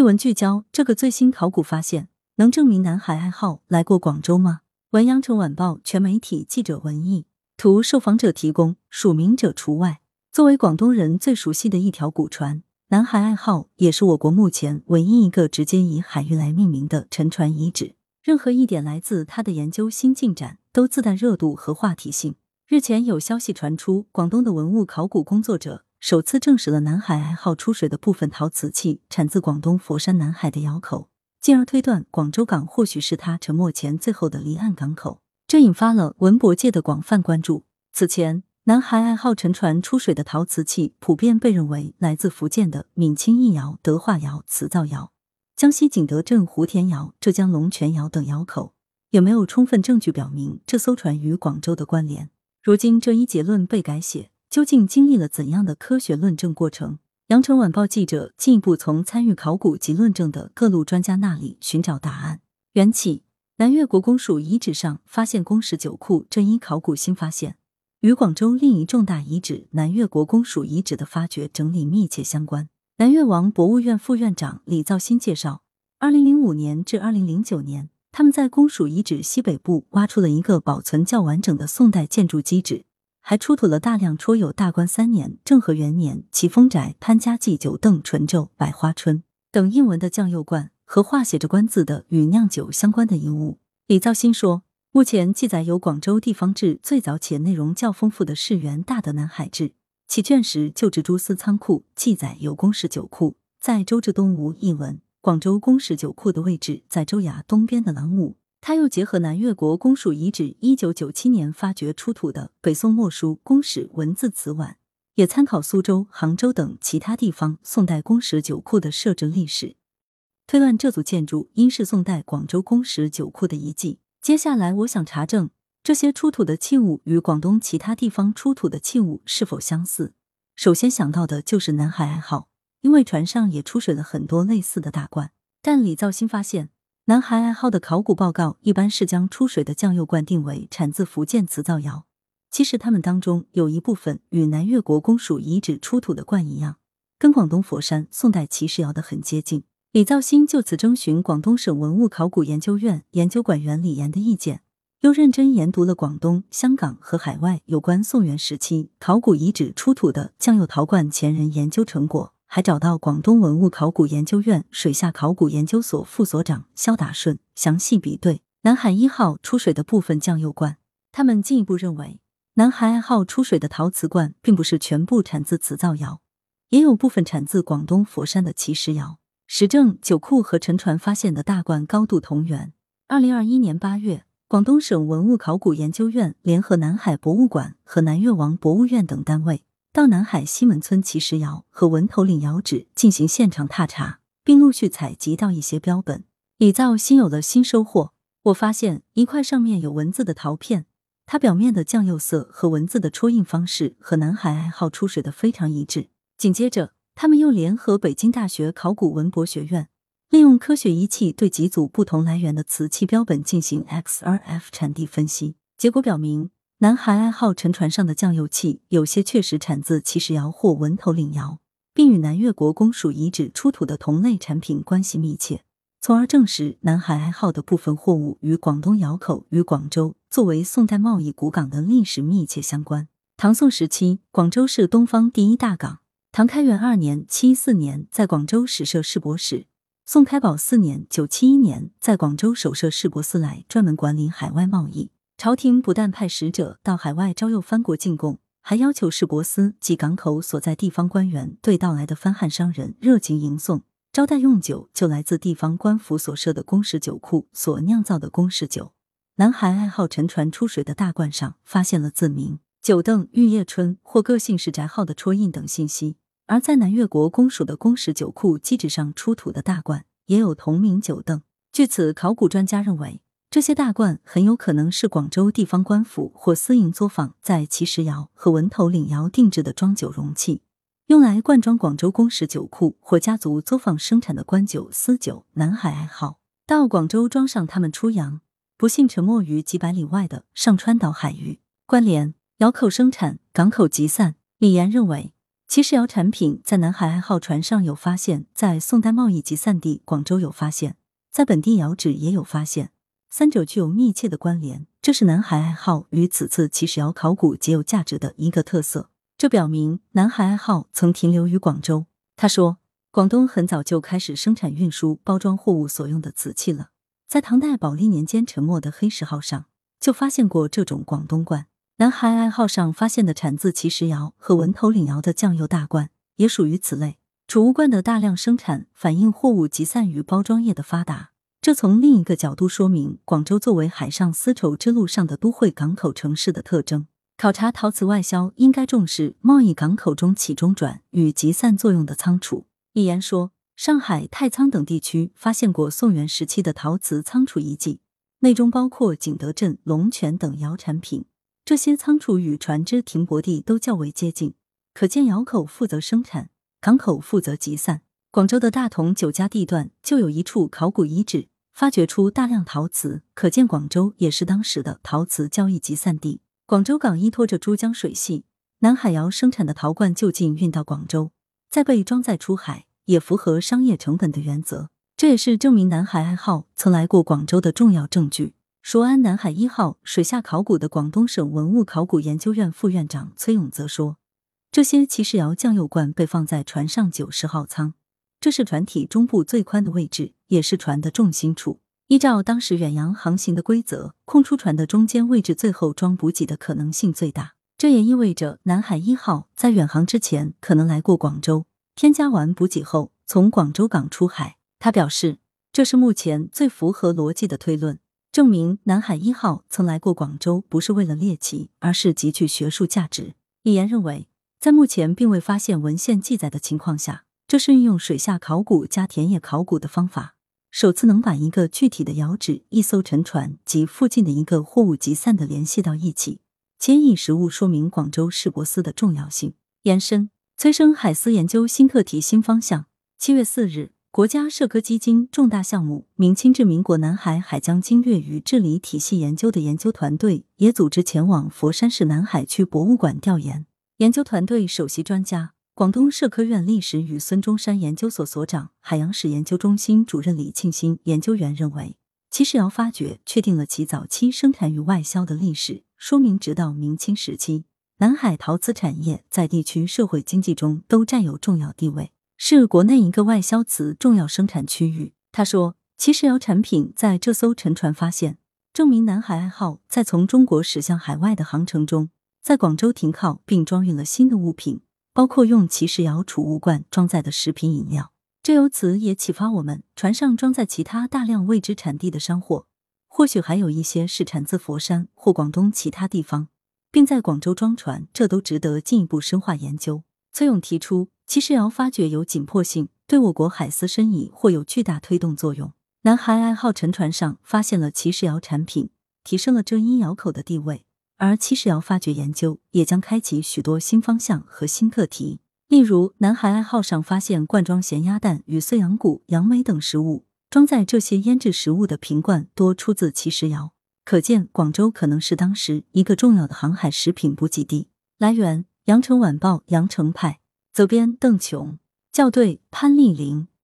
一文聚焦这个最新考古发现，能证明南海爱好来过广州吗？文阳城晚报全媒体记者文艺图，受访者提供，署名者除外。作为广东人最熟悉的一条古船，南海爱好也是我国目前唯一一个直接以海域来命名的沉船遗址。任何一点来自它的研究新进展，都自带热度和话题性。日前有消息传出，广东的文物考古工作者。首次证实了南海爱好出水的部分陶瓷器产自广东佛山南海的窑口，进而推断广州港或许是他沉没前最后的离岸港口，这引发了文博界的广泛关注。此前，南海爱好沉船出水的陶瓷器普遍被认为来自福建的闽清义窑、德化窑、瓷造窑、江西景德镇湖田窑、浙江龙泉窑等窑口，也没有充分证据表明这艘船与广州的关联。如今，这一结论被改写。究竟经历了怎样的科学论证过程？羊城晚报记者进一步从参与考古及论证的各路专家那里寻找答案。缘起：南越国公署遗址上发现公石酒库这一考古新发现，与广州另一重大遗址南越国公署遗址的发掘整理密切相关。南越王博物院副院长李造新介绍，二零零五年至二零零九年，他们在公署遗址西北部挖出了一个保存较完整的宋代建筑基址。还出土了大量戳有“大观三年”“政和元年”“齐风宅”“潘家记酒邓醇酒”“百花春”等印文的酱釉罐和画写着“官”字的与酿酒相关的遗物。李造新说，目前记载有广州地方志最早且内容较丰富的世元大德南海志，其卷十旧制蛛丝仓库记载有公石酒库，在周至东吴一文。广州公石酒库的位置在州衙东边的廊庑。他又结合南越国公署遗址一九九七年发掘出土的北宋墨书公史文字瓷碗，也参考苏州、杭州等其他地方宋代公石酒库的设置历史，推断这组建筑应是宋代广州公石酒库的遗迹。接下来，我想查证这些出土的器物与广东其他地方出土的器物是否相似。首先想到的就是南海爱好，因为船上也出水了很多类似的大罐。但李造新发现。南海爱好的考古报告一般是将出水的酱釉罐定为产自福建瓷造窑，其实它们当中有一部分与南越国公署遗址出土的罐一样，跟广东佛山宋代齐石窑的很接近。李造新就此征询广东省文物考古研究院研究馆员李岩的意见，又认真研读了广东、香港和海外有关宋元时期考古遗址出土的酱釉陶罐前人研究成果。还找到广东文物考古研究院水下考古研究所副所长肖达顺，详细比对南海一号出水的部分酱釉罐。他们进一步认为，南海二号出水的陶瓷罐并不是全部产自瓷造窑，也有部分产自广东佛山的奇石窑。实证酒库和沉船发现的大罐高度同源。二零二一年八月，广东省文物考古研究院联合南海博物馆和南越王博物院等单位。到南海西门村奇石窑和文头岭窑址进行现场踏查，并陆续采集到一些标本。李造新有了新收获，我发现一块上面有文字的陶片，它表面的酱釉色和文字的戳印方式和南海爱好出水的非常一致。紧接着，他们又联合北京大学考古文博学院，利用科学仪器对几组不同来源的瓷器标本进行 XRF 产地分析，结果表明。南海爱好沉船上的酱油器，有些确实产自奇石窑或文头岭窑，并与南越国公署遗址出土的同类产品关系密切，从而证实南海爱好的部分货物与广东窑口与广州作为宋代贸易古港的历史密切相关。唐宋时期，广州是东方第一大港。唐开元二年（七四年）在广州始设市舶使，宋开宝四年（九七一年）在广州首设市舶司来，专门管理海外贸易。朝廷不但派使者到海外招诱藩国进贡，还要求市舶司及港口所在地方官员对到来的藩汉商人热情迎送，招待用酒就来自地方官府所设的公石酒库所酿造的公石酒。南海爱好沉船出水的大罐上发现了字名“九邓玉叶春”或个性氏宅号的戳印等信息，而在南越国公署的公石酒库基址上出土的大罐也有同名“九邓”。据此，考古专家认为。这些大罐很有可能是广州地方官府或私营作坊在奇石窑和文头岭窑定制的装酒容器，用来灌装广州公石酒库或家族作坊生产的官酒、私酒。南海爱好到广州装上他们出洋，不幸沉没于几百里外的上川岛海域。关联窑口生产，港口集散。李岩认为，奇石窑产品在南海爱好船上有发现，在宋代贸易集散地广州有发现，在本地窑址也有发现，三者具有密切的关联，这是南海爱好与此次奇石窑考古极有价值的一个特色。这表明南海爱好曾停留于广州。他说，广东很早就开始生产运输、包装货物所用的瓷器了，在唐代宝历年间沉没的黑石号上就发现过这种广东罐。南海爱好上发现的产自奇石窑和文头岭窑的酱油大罐也属于此类。储物罐的大量生产反映货物集散与包装业的发达，这从另一个角度说明广州作为海上丝绸之路上的都会港口城市的特征。考察陶瓷外销应该重视贸易港口中起中转与集散作用的仓储。一言说，上海、太仓等地区发现过宋元时期的陶瓷仓储遗迹，内中包括景德镇、龙泉等窑产品。这些仓储与船只停泊地都较为接近，可见窑口负责生产，港口负责集散。广州的大同酒家地段就有一处考古遗址，发掘出大量陶瓷，可见广州也是当时的陶瓷交易集散地。广州港依托着珠江水系，南海窑生产的陶罐就近运到广州，再被装载出海，也符合商业成本的原则。这也是证明南海爱号曾来过广州的重要证据。熟安南海一号水下考古的广东省文物考古研究院副院长崔永泽说：“这些奇石窑酱油罐被放在船上九十号舱，这是船体中部最宽的位置，也是船的重心处。依照当时远洋航行的规则，空出船的中间位置最后装补给的可能性最大。这也意味着南海一号在远航之前可能来过广州，添加完补给后从广州港出海。他表示，这是目前最符合逻辑的推论。”证明南海一号曾来过广州，不是为了猎奇，而是极具学术价值。一言认为，在目前并未发现文献记载的情况下，这是运用水下考古加田野考古的方法，首次能把一个具体的窑址、一艘沉船及附近的一个货物集散的联系到一起，且以实物说明广州市舶司的重要性。延伸，催生海丝研究新课题新方向。七月四日。国家社科基金重大项目“明清至民国南海海疆经略与治理体系研究”的研究团队也组织前往佛山市南海区博物馆调研。研究团队首席专家、广东社科院历史与孙中山研究所所长、海洋史研究中心主任李庆新研究员认为，奇石窑发掘确定了其早期生产与外销的历史，说明直到明清时期，南海陶瓷产业在地区社会经济中都占有重要地位。是国内一个外销瓷重要生产区域。他说，奇石窑产品在这艘沉船发现，证明南海爱号在从中国驶向海外的航程中，在广州停靠并装运了新的物品，包括用奇石窑储物罐装载的食品饮料。这由此也启发我们，船上装载其他大量未知产地的商货，或许还有一些是产自佛山或广东其他地方，并在广州装船，这都值得进一步深化研究。崔勇提出。奇石窑发掘有紧迫性，对我国海丝生意或有巨大推动作用。南海爱号沉船上发现了奇石窑产品，提升了这一窑口的地位，而七石窑发掘研究也将开启许多新方向和新课题。例如，南海爱号上发现罐装咸鸭蛋与碎羊骨、杨梅等食物，装载这些腌制食物的瓶罐多出自七石窑，可见广州可能是当时一个重要的航海食品补给地。来源：羊城晚报羊城派。责编：邓琼，校对：潘丽玲。